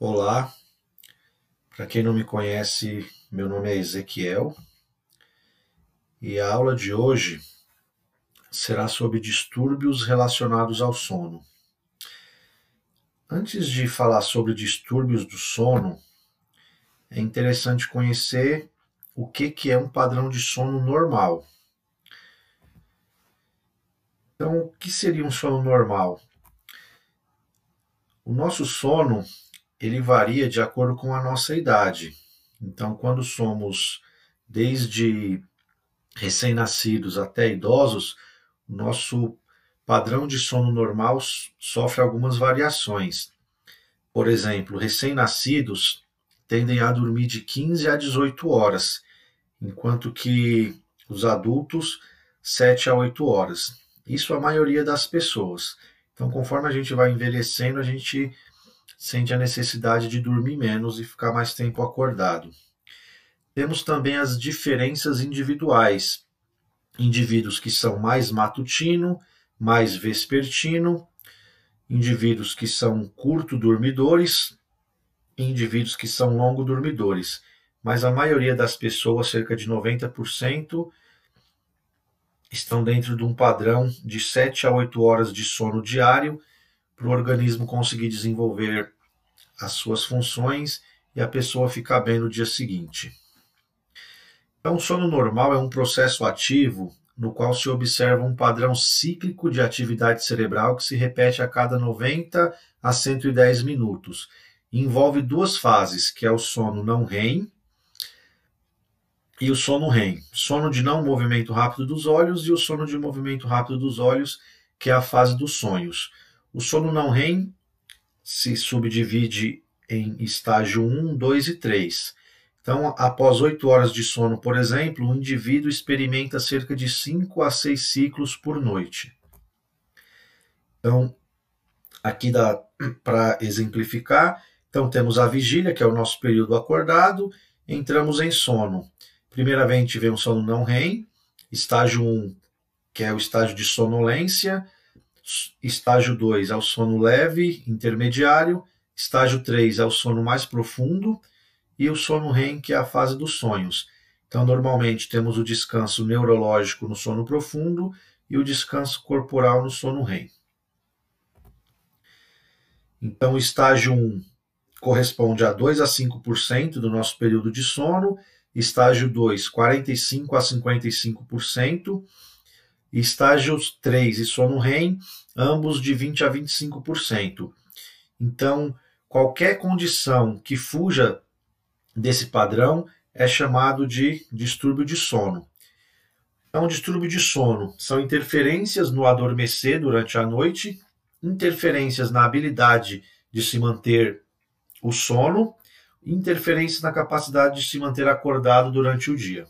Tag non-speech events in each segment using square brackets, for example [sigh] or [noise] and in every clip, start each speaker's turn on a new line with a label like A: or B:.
A: Olá, para quem não me conhece, meu nome é Ezequiel e a aula de hoje será sobre distúrbios relacionados ao sono. Antes de falar sobre distúrbios do sono, é interessante conhecer o que, que é um padrão de sono normal. Então, o que seria um sono normal? O nosso sono ele varia de acordo com a nossa idade. Então, quando somos desde recém-nascidos até idosos, o nosso padrão de sono normal sofre algumas variações. Por exemplo, recém-nascidos tendem a dormir de 15 a 18 horas, enquanto que os adultos 7 a 8 horas. Isso a maioria das pessoas. Então, conforme a gente vai envelhecendo, a gente sente a necessidade de dormir menos e ficar mais tempo acordado. Temos também as diferenças individuais. Indivíduos que são mais matutino, mais vespertino, indivíduos que são curto dormidores, indivíduos que são longo dormidores. Mas a maioria das pessoas, cerca de 90%, estão dentro de um padrão de 7 a 8 horas de sono diário para o organismo conseguir desenvolver as suas funções e a pessoa ficar bem no dia seguinte. Então, o sono normal é um processo ativo no qual se observa um padrão cíclico de atividade cerebral que se repete a cada 90 a 110 minutos. Envolve duas fases, que é o sono não REM e o sono REM. Sono de não movimento rápido dos olhos e o sono de movimento rápido dos olhos, que é a fase dos sonhos. O sono não REM se subdivide em estágio 1, 2 e 3. Então, após 8 horas de sono, por exemplo, o indivíduo experimenta cerca de 5 a 6 ciclos por noite. Então, aqui dá [clears throat] para exemplificar. Então, temos a vigília, que é o nosso período acordado, entramos em sono. Primeiramente vem o sono não REM, estágio 1, que é o estágio de sonolência, Estágio 2 é o sono leve, intermediário. Estágio 3 é o sono mais profundo. E o sono REM, que é a fase dos sonhos. Então, normalmente, temos o descanso neurológico no sono profundo e o descanso corporal no sono REM. Então, o estágio 1 corresponde a 2 a 5% do nosso período de sono, estágio 2, 45 a 55%, estágios 3 e sono REM, ambos de 20 a 25%. Então, qualquer condição que fuja desse padrão é chamado de distúrbio de sono. Então, distúrbio de sono são interferências no adormecer durante a noite, interferências na habilidade de se manter o sono, interferências na capacidade de se manter acordado durante o dia.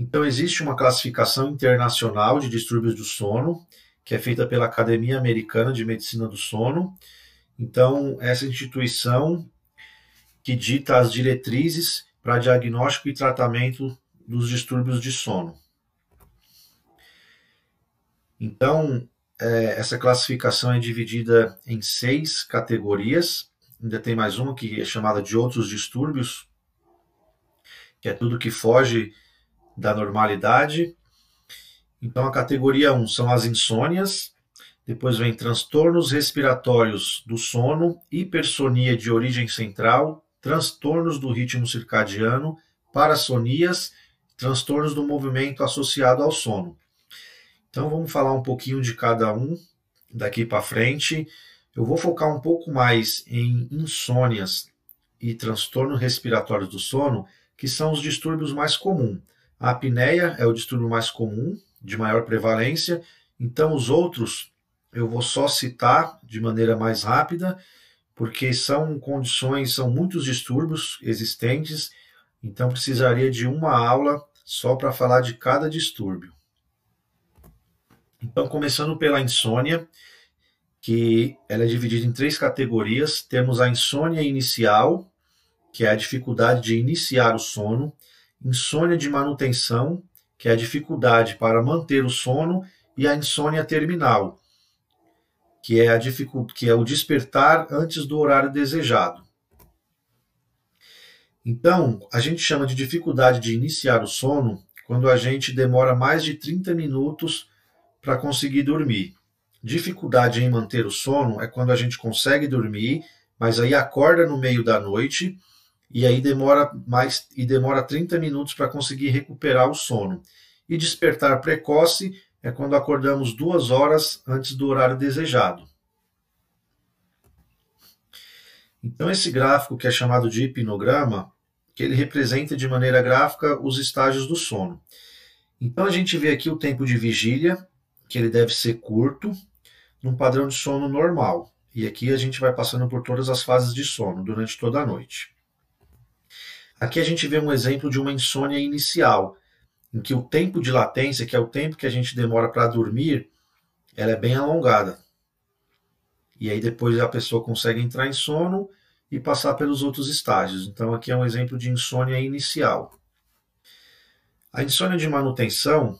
A: Então, existe uma classificação internacional de distúrbios do sono, que é feita pela Academia Americana de Medicina do Sono. Então, essa instituição que dita as diretrizes para diagnóstico e tratamento dos distúrbios de sono. Então, é, essa classificação é dividida em seis categorias. Ainda tem mais uma que é chamada de outros distúrbios, que é tudo que foge da normalidade. Então, a categoria 1 são as insônias, depois vem transtornos respiratórios do sono, hipersonia de origem central, transtornos do ritmo circadiano, parassonias, transtornos do movimento associado ao sono. Então, vamos falar um pouquinho de cada um daqui para frente. Eu vou focar um pouco mais em insônias e transtornos respiratórios do sono, que são os distúrbios mais comuns. A apneia é o distúrbio mais comum, de maior prevalência, então os outros eu vou só citar de maneira mais rápida, porque são condições, são muitos distúrbios existentes, então precisaria de uma aula só para falar de cada distúrbio. Então, começando pela insônia, que ela é dividida em três categorias. Temos a insônia inicial, que é a dificuldade de iniciar o sono insônia de manutenção, que é a dificuldade para manter o sono, e a insônia terminal, que é, a que é o despertar antes do horário desejado. Então, a gente chama de dificuldade de iniciar o sono quando a gente demora mais de 30 minutos para conseguir dormir. Dificuldade em manter o sono é quando a gente consegue dormir, mas aí acorda no meio da noite e aí demora mais e demora 30 minutos para conseguir recuperar o sono. E despertar precoce é quando acordamos duas horas antes do horário desejado. Então esse gráfico que é chamado de hipnograma que ele representa de maneira gráfica os estágios do sono. Então a gente vê aqui o tempo de vigília, que ele deve ser curto, num padrão de sono normal. E aqui a gente vai passando por todas as fases de sono durante toda a noite. Aqui a gente vê um exemplo de uma insônia inicial, em que o tempo de latência, que é o tempo que a gente demora para dormir, ela é bem alongada. E aí depois a pessoa consegue entrar em sono e passar pelos outros estágios. Então, aqui é um exemplo de insônia inicial. A insônia de manutenção,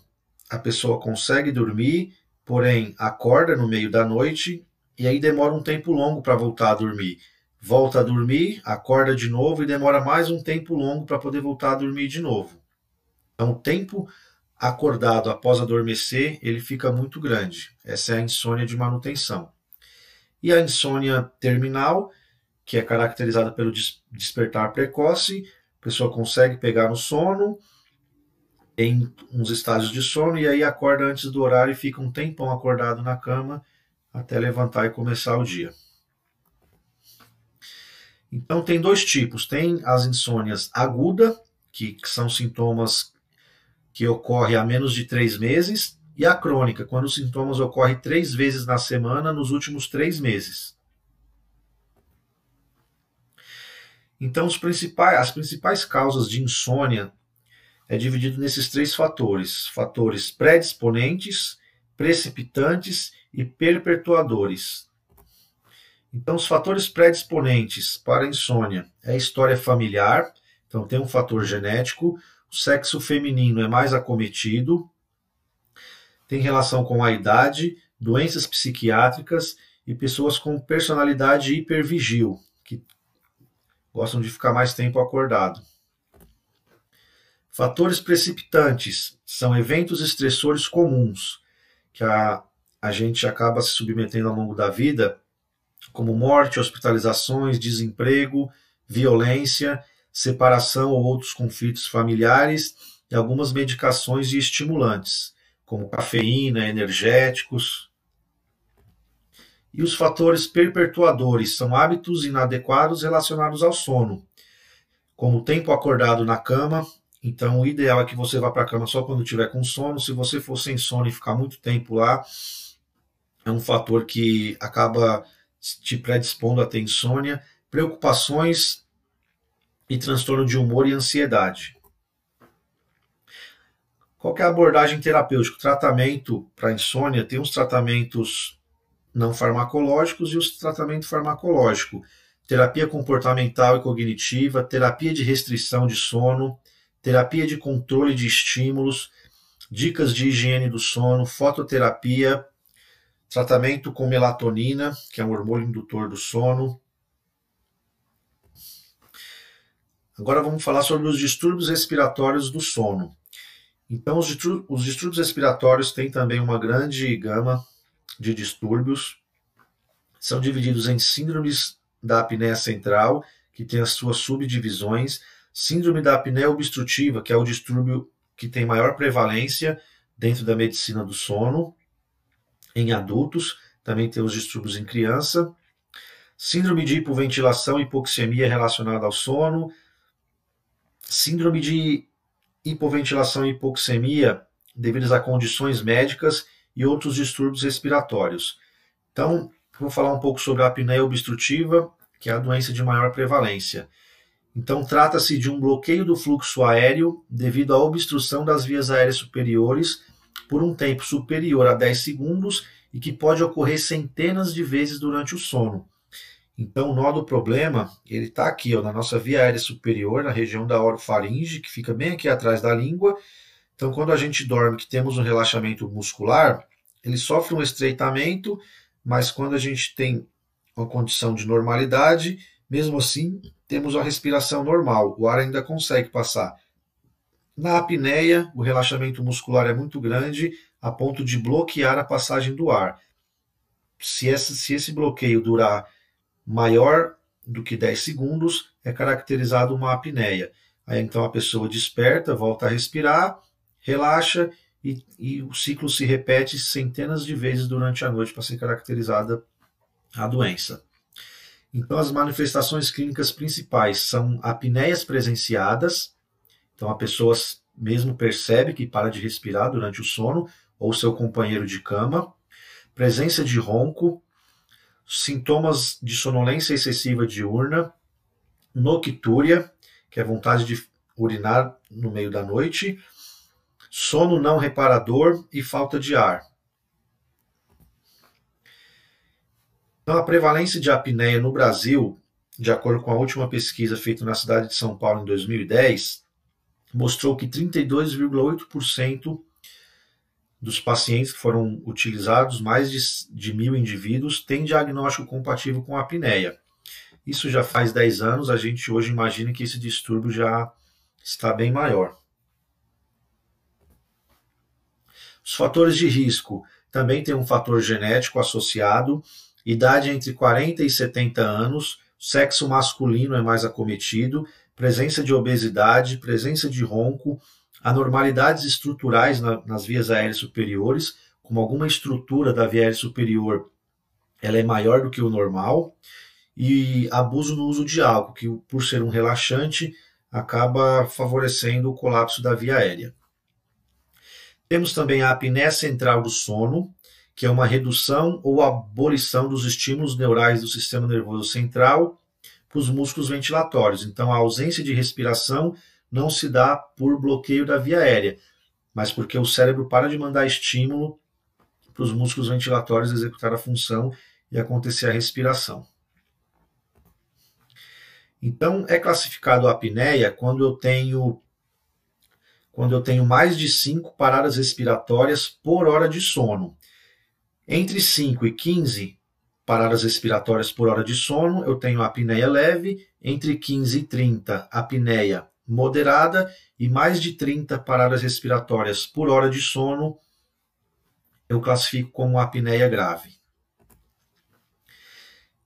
A: a pessoa consegue dormir, porém acorda no meio da noite e aí demora um tempo longo para voltar a dormir. Volta a dormir, acorda de novo e demora mais um tempo longo para poder voltar a dormir de novo. Então, o tempo acordado após adormecer, ele fica muito grande. Essa é a insônia de manutenção. E a insônia terminal que é caracterizada pelo despertar precoce, a pessoa consegue pegar no sono, em uns estágios de sono, e aí acorda antes do horário e fica um tempão acordado na cama até levantar e começar o dia. Então tem dois tipos, tem as insônias aguda, que, que são sintomas que ocorrem há menos de três meses, e a crônica, quando os sintomas ocorrem três vezes na semana nos últimos três meses. Então, principais, as principais causas de insônia é dividido nesses três fatores: fatores predisponentes, precipitantes e perpetuadores. Então, os fatores predisponentes para insônia é a história familiar, então tem um fator genético, o sexo feminino é mais acometido, tem relação com a idade, doenças psiquiátricas e pessoas com personalidade hipervigil, gostam de ficar mais tempo acordado. Fatores precipitantes são eventos estressores comuns que a, a gente acaba se submetendo ao longo da vida, como morte, hospitalizações, desemprego, violência, separação ou outros conflitos familiares e algumas medicações e estimulantes, como cafeína, energéticos, e os fatores perpetuadores são hábitos inadequados relacionados ao sono, como o tempo acordado na cama. Então, o ideal é que você vá para a cama só quando tiver com sono. Se você for sem sono e ficar muito tempo lá, é um fator que acaba te predispondo a ter insônia, preocupações e transtorno de humor e ansiedade. Qual é a abordagem terapêutica? Tratamento para insônia tem uns tratamentos não farmacológicos e os tratamento farmacológico, terapia comportamental e cognitiva, terapia de restrição de sono, terapia de controle de estímulos, dicas de higiene do sono, fototerapia, tratamento com melatonina, que é um hormônio indutor do sono. Agora vamos falar sobre os distúrbios respiratórios do sono. Então, os distúrbios respiratórios têm também uma grande gama de distúrbios. São divididos em síndromes da apneia central, que tem as suas subdivisões, síndrome da apneia obstrutiva, que é o distúrbio que tem maior prevalência dentro da medicina do sono, em adultos, também tem os distúrbios em criança, síndrome de hipoventilação e hipoxemia relacionada ao sono, síndrome de hipoventilação e hipoxemia devidas a condições médicas e outros distúrbios respiratórios. Então, vou falar um pouco sobre a apneia obstrutiva, que é a doença de maior prevalência. Então, trata-se de um bloqueio do fluxo aéreo devido à obstrução das vias aéreas superiores por um tempo superior a 10 segundos e que pode ocorrer centenas de vezes durante o sono. Então, o nó do problema, ele está aqui, ó, na nossa via aérea superior, na região da orofaringe, que fica bem aqui atrás da língua, então, quando a gente dorme, que temos um relaxamento muscular, ele sofre um estreitamento, mas quando a gente tem uma condição de normalidade, mesmo assim, temos a respiração normal, o ar ainda consegue passar. Na apneia, o relaxamento muscular é muito grande a ponto de bloquear a passagem do ar. Se esse, se esse bloqueio durar maior do que 10 segundos, é caracterizado uma apneia. Aí então a pessoa desperta, volta a respirar, relaxa e, e o ciclo se repete centenas de vezes durante a noite para ser caracterizada a doença. Então, as manifestações clínicas principais são apneias presenciadas, então a pessoa mesmo percebe que para de respirar durante o sono, ou seu companheiro de cama, presença de ronco, sintomas de sonolência excessiva diurna, noctúria, que é vontade de urinar no meio da noite, sono não reparador e falta de ar. Então, a prevalência de apneia no Brasil, de acordo com a última pesquisa feita na cidade de São Paulo em 2010, mostrou que 32,8% dos pacientes que foram utilizados, mais de, de mil indivíduos, têm diagnóstico compatível com a apneia. Isso já faz 10 anos, a gente hoje imagina que esse distúrbio já está bem maior. Os fatores de risco também tem um fator genético associado, idade entre 40 e 70 anos, sexo masculino é mais acometido, presença de obesidade, presença de ronco, anormalidades estruturais na, nas vias aéreas superiores, como alguma estrutura da via aérea superior ela é maior do que o normal, e abuso no uso de álcool, que por ser um relaxante acaba favorecendo o colapso da via aérea. Temos também a apneia central do sono, que é uma redução ou abolição dos estímulos neurais do sistema nervoso central para os músculos ventilatórios. Então, a ausência de respiração não se dá por bloqueio da via aérea, mas porque o cérebro para de mandar estímulo para os músculos ventilatórios executar a função e acontecer a respiração. Então, é classificado a apneia quando eu tenho quando eu tenho mais de 5 paradas respiratórias por hora de sono. Entre 5 e 15 paradas respiratórias por hora de sono, eu tenho a apneia leve, entre 15 e 30, apneia moderada e mais de 30 paradas respiratórias por hora de sono, eu classifico como apneia grave.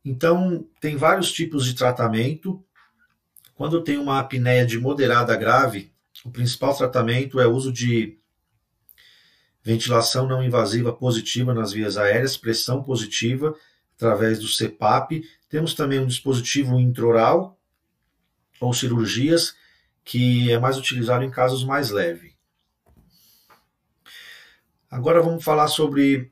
A: Então, tem vários tipos de tratamento. Quando eu tenho uma apneia de moderada grave, o principal tratamento é o uso de ventilação não invasiva positiva nas vias aéreas, pressão positiva através do CPAP. Temos também um dispositivo intraoral ou cirurgias que é mais utilizado em casos mais leves. Agora vamos falar sobre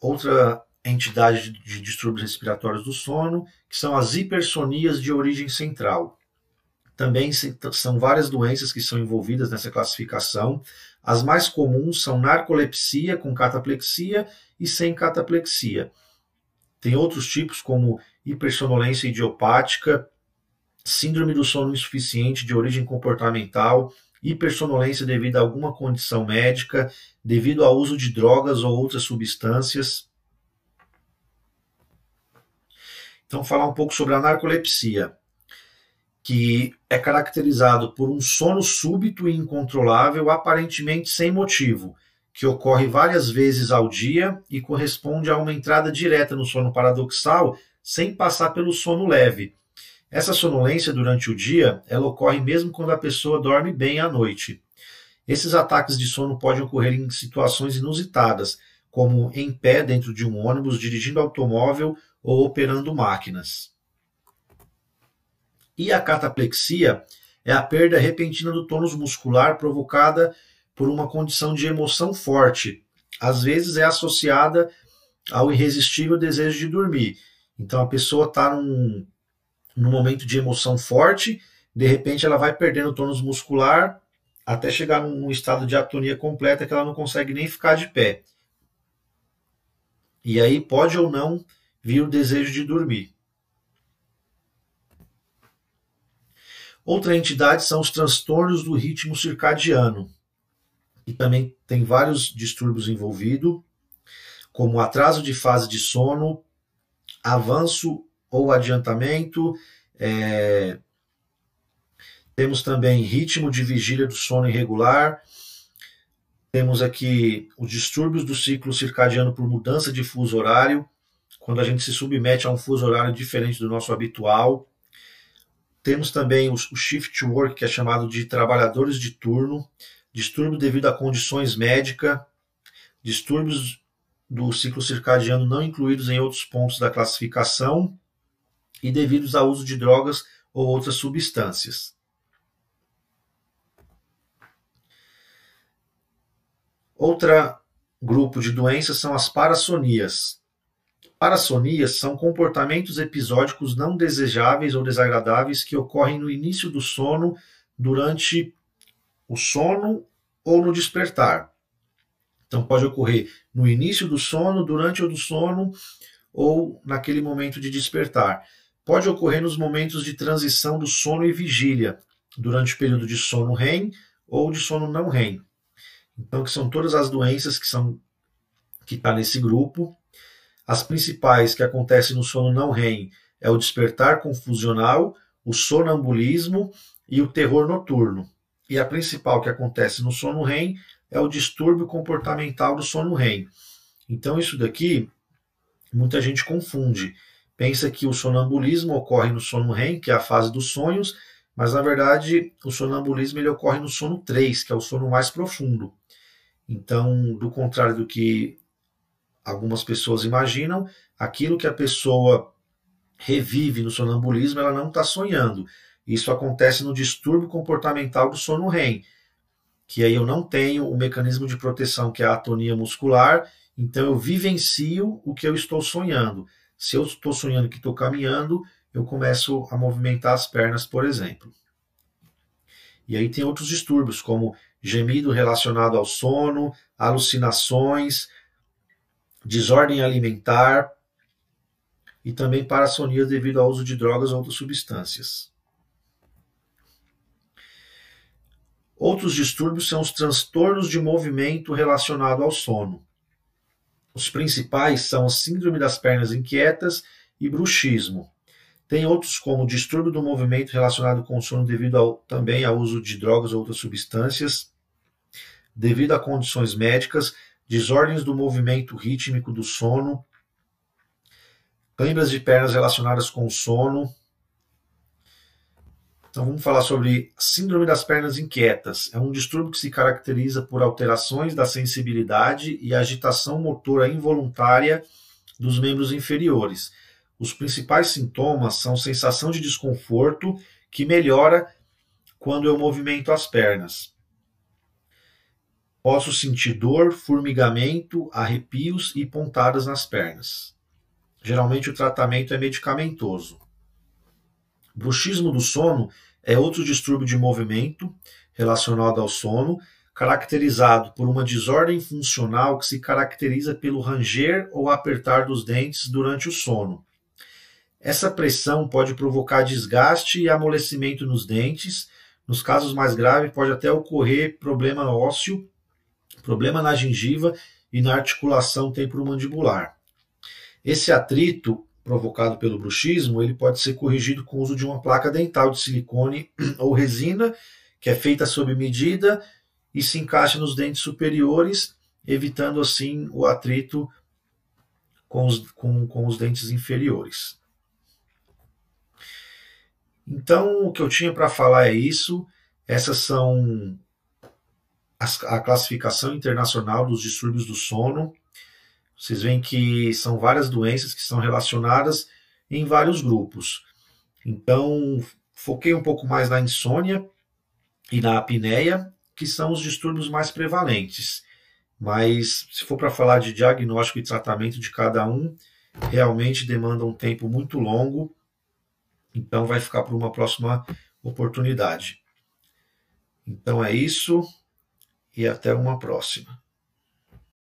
A: outra entidade de distúrbios respiratórios do sono, que são as hipersonias de origem central. Também são várias doenças que são envolvidas nessa classificação. As mais comuns são narcolepsia com cataplexia e sem cataplexia. Tem outros tipos como hipersonolência idiopática, síndrome do sono insuficiente de origem comportamental, hipersonolência devido a alguma condição médica, devido ao uso de drogas ou outras substâncias. Então, falar um pouco sobre a narcolepsia, que é caracterizado por um sono súbito e incontrolável, aparentemente sem motivo, que ocorre várias vezes ao dia e corresponde a uma entrada direta no sono paradoxal sem passar pelo sono leve essa sonolência durante o dia, ela ocorre mesmo quando a pessoa dorme bem à noite. Esses ataques de sono podem ocorrer em situações inusitadas, como em pé dentro de um ônibus, dirigindo automóvel ou operando máquinas. E a cataplexia é a perda repentina do tônus muscular provocada por uma condição de emoção forte. Às vezes é associada ao irresistível desejo de dormir. Então a pessoa está num num momento de emoção forte, de repente ela vai perdendo tônus muscular até chegar num estado de atonia completa que ela não consegue nem ficar de pé. E aí pode ou não vir o desejo de dormir. Outra entidade são os transtornos do ritmo circadiano, e também tem vários distúrbios envolvidos. como atraso de fase de sono, avanço ou adiantamento, é, temos também ritmo de vigília do sono irregular, temos aqui os distúrbios do ciclo circadiano por mudança de fuso horário, quando a gente se submete a um fuso horário diferente do nosso habitual. Temos também o, shift work, que é chamado de trabalhadores de turno, distúrbio devido a condições médicas, distúrbios do ciclo circadiano não incluídos em outros pontos da classificação e devidos ao uso de drogas ou outras substâncias. Outra grupo de doenças são as parassonias. Parassonias são comportamentos episódicos não desejáveis ou desagradáveis que ocorrem no início do sono, durante o sono ou no despertar. Então pode ocorrer no início do sono, durante o do sono ou naquele momento de despertar. Pode ocorrer nos momentos de transição do sono e vigília, durante o período de sono REM ou de sono não REM. Então que são todas as doenças que são que está nesse grupo as principais que acontecem no sono não REM é o despertar confusional, o sonambulismo e o terror noturno. E a principal que acontece no sono REM é o distúrbio comportamental do sono REM. Então isso daqui muita gente confunde. Pensa que o sonambulismo ocorre no sono REM, que é a fase dos sonhos, mas na verdade o sonambulismo ele ocorre no sono 3, que é o sono mais profundo. Então, do contrário do que algumas pessoas imaginam, aquilo que a pessoa revive no sonambulismo, ela não está sonhando. Isso acontece no distúrbio comportamental do sono REM, que aí eu não tenho o mecanismo de proteção que é a atonia muscular, então eu vivencio o que eu estou sonhando. Se eu estou sonhando que estou caminhando, eu começo a movimentar as pernas, por exemplo. E aí tem outros distúrbios, como gemido relacionado ao sono, alucinações, desordem alimentar e também parassonia devido ao uso de drogas ou outras substâncias. Outros distúrbios são os transtornos de movimento relacionado ao sono. Os principais são a síndrome das pernas inquietas e bruxismo. Tem outros como distúrbio do movimento relacionado com o sono devido ao, também ao uso de drogas ou outras substâncias, devido a condições médicas, desordens do movimento rítmico do sono, câimbras de pernas relacionadas com o sono. Então vamos falar sobre síndrome das pernas inquietas. É um distúrbio que se caracteriza por alterações da sensibilidade e agitação motora involuntária dos membros inferiores. Os principais sintomas são sensação de desconforto que melhora quando eu movimento as pernas. Posso sentir dor, formigamento, arrepios e pontadas nas pernas. Geralmente o tratamento é medicamentoso. Bruxismo do sono é outro distúrbio de movimento relacionado ao sono, caracterizado por uma desordem funcional que se caracteriza pelo ranger ou apertar dos dentes durante o sono. Essa pressão pode provocar desgaste e amolecimento nos dentes. Nos casos mais graves, pode até ocorrer problema ósseo problema na gengiva e na articulação temporomandibular. Esse atrito provocado pelo bruxismo, ele pode ser corrigido com o uso de uma placa dental de silicone [clears throat] ou resina, que é feita sob medida e se encaixa nos dentes superiores, evitando assim o atrito com os, com, com os dentes inferiores. Então, o que eu tinha para falar é isso. Essas são a classificação internacional dos distúrbios do sono. Vocês veem que são várias doenças que são relacionadas em vários grupos. Então, foquei um pouco mais na insônia e na apneia, que são os distúrbios mais prevalentes. Mas, se for para falar de diagnóstico e tratamento de cada um, realmente demanda um tempo muito longo. Então, vai ficar para uma próxima oportunidade. Então, é isso e até uma próxima.